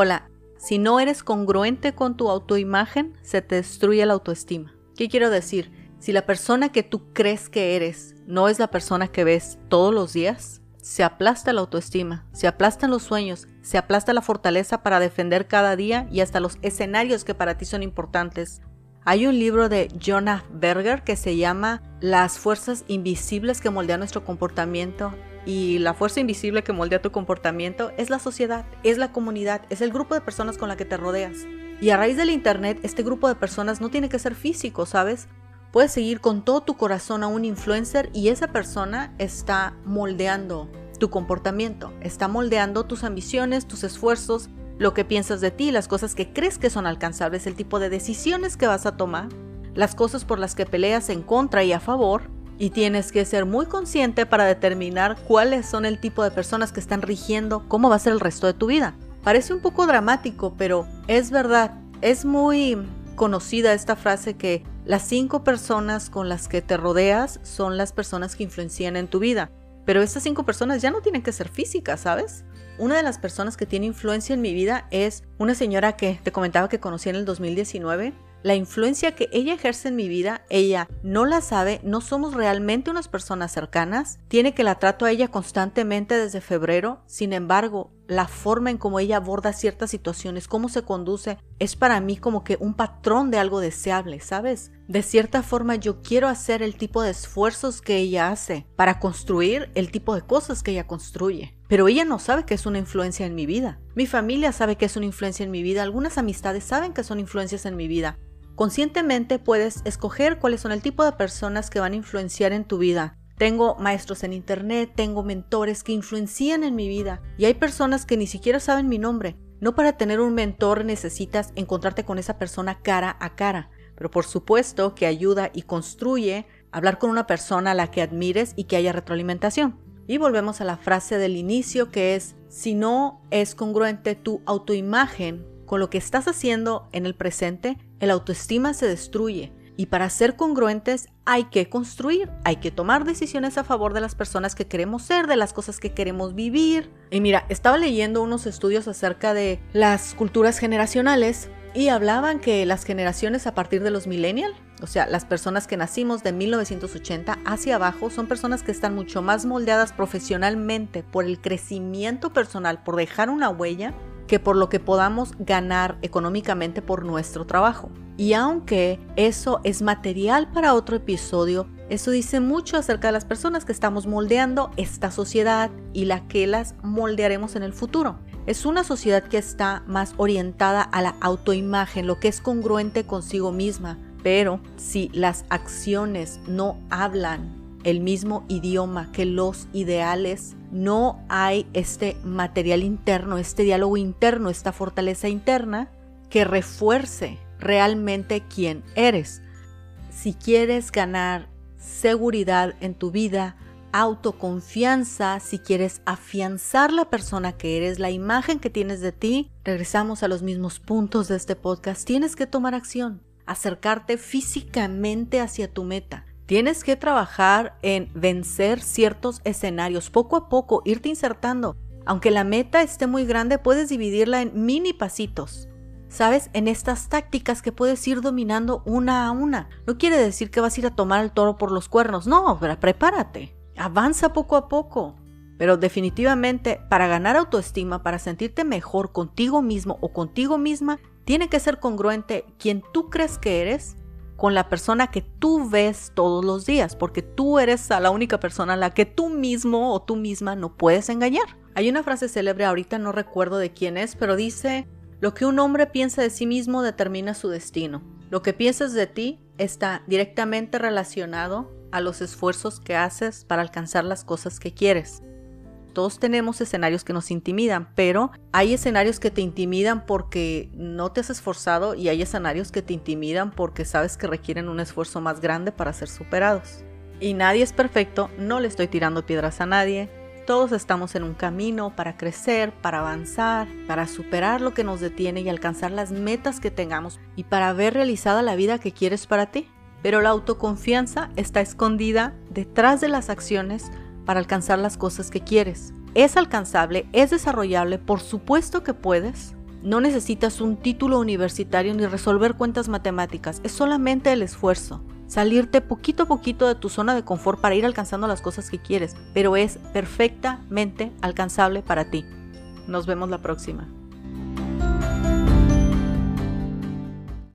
Hola, si no eres congruente con tu autoimagen, se te destruye la autoestima. ¿Qué quiero decir? Si la persona que tú crees que eres no es la persona que ves todos los días, se aplasta la autoestima, se aplastan los sueños, se aplasta la fortaleza para defender cada día y hasta los escenarios que para ti son importantes. Hay un libro de Jonah Berger que se llama Las fuerzas invisibles que moldean nuestro comportamiento y la fuerza invisible que moldea tu comportamiento es la sociedad, es la comunidad, es el grupo de personas con la que te rodeas. Y a raíz del Internet, este grupo de personas no tiene que ser físico, ¿sabes? Puedes seguir con todo tu corazón a un influencer y esa persona está moldeando tu comportamiento, está moldeando tus ambiciones, tus esfuerzos, lo que piensas de ti, las cosas que crees que son alcanzables, el tipo de decisiones que vas a tomar, las cosas por las que peleas en contra y a favor, y tienes que ser muy consciente para determinar cuáles son el tipo de personas que están rigiendo cómo va a ser el resto de tu vida. Parece un poco dramático, pero es verdad. Es muy conocida esta frase que las cinco personas con las que te rodeas son las personas que influencian en tu vida. Pero estas cinco personas ya no tienen que ser físicas, ¿sabes? Una de las personas que tiene influencia en mi vida es una señora que te comentaba que conocí en el 2019 la influencia que ella ejerce en mi vida, ella no la sabe, no somos realmente unas personas cercanas, tiene que la trato a ella constantemente desde febrero, sin embargo, la forma en cómo ella aborda ciertas situaciones, cómo se conduce, es para mí como que un patrón de algo deseable, ¿sabes? De cierta forma yo quiero hacer el tipo de esfuerzos que ella hace para construir el tipo de cosas que ella construye. Pero ella no sabe que es una influencia en mi vida. Mi familia sabe que es una influencia en mi vida. Algunas amistades saben que son influencias en mi vida. Conscientemente puedes escoger cuáles son el tipo de personas que van a influenciar en tu vida. Tengo maestros en internet, tengo mentores que influencian en mi vida y hay personas que ni siquiera saben mi nombre. No para tener un mentor necesitas encontrarte con esa persona cara a cara, pero por supuesto que ayuda y construye hablar con una persona a la que admires y que haya retroalimentación. Y volvemos a la frase del inicio que es, si no es congruente tu autoimagen con lo que estás haciendo en el presente, el autoestima se destruye. Y para ser congruentes hay que construir, hay que tomar decisiones a favor de las personas que queremos ser, de las cosas que queremos vivir. Y mira, estaba leyendo unos estudios acerca de las culturas generacionales y hablaban que las generaciones a partir de los millennials, o sea, las personas que nacimos de 1980 hacia abajo, son personas que están mucho más moldeadas profesionalmente por el crecimiento personal, por dejar una huella, que por lo que podamos ganar económicamente por nuestro trabajo. Y aunque eso es material para otro episodio, eso dice mucho acerca de las personas que estamos moldeando esta sociedad y la que las moldearemos en el futuro. Es una sociedad que está más orientada a la autoimagen, lo que es congruente consigo misma. Pero si las acciones no hablan el mismo idioma que los ideales, no hay este material interno, este diálogo interno, esta fortaleza interna que refuerce realmente quién eres. Si quieres ganar seguridad en tu vida, autoconfianza, si quieres afianzar la persona que eres, la imagen que tienes de ti, regresamos a los mismos puntos de este podcast, tienes que tomar acción, acercarte físicamente hacia tu meta. Tienes que trabajar en vencer ciertos escenarios, poco a poco, irte insertando. Aunque la meta esté muy grande, puedes dividirla en mini pasitos. ¿Sabes? En estas tácticas que puedes ir dominando una a una. No quiere decir que vas a ir a tomar el toro por los cuernos, no, pero prepárate. Avanza poco a poco. Pero definitivamente, para ganar autoestima, para sentirte mejor contigo mismo o contigo misma, tiene que ser congruente quien tú crees que eres con la persona que tú ves todos los días, porque tú eres la única persona a la que tú mismo o tú misma no puedes engañar. Hay una frase célebre, ahorita no recuerdo de quién es, pero dice, lo que un hombre piensa de sí mismo determina su destino. Lo que piensas de ti está directamente relacionado a los esfuerzos que haces para alcanzar las cosas que quieres. Todos tenemos escenarios que nos intimidan, pero hay escenarios que te intimidan porque no te has esforzado y hay escenarios que te intimidan porque sabes que requieren un esfuerzo más grande para ser superados. Y nadie es perfecto, no le estoy tirando piedras a nadie. Todos estamos en un camino para crecer, para avanzar, para superar lo que nos detiene y alcanzar las metas que tengamos y para ver realizada la vida que quieres para ti. Pero la autoconfianza está escondida detrás de las acciones para alcanzar las cosas que quieres. Es alcanzable, es desarrollable, por supuesto que puedes, No necesitas un título universitario ni resolver cuentas matemáticas, es solamente el esfuerzo. Salirte poquito a poquito de tu zona de confort para ir alcanzando las cosas que quieres, pero es perfectamente alcanzable para ti. Nos vemos la próxima.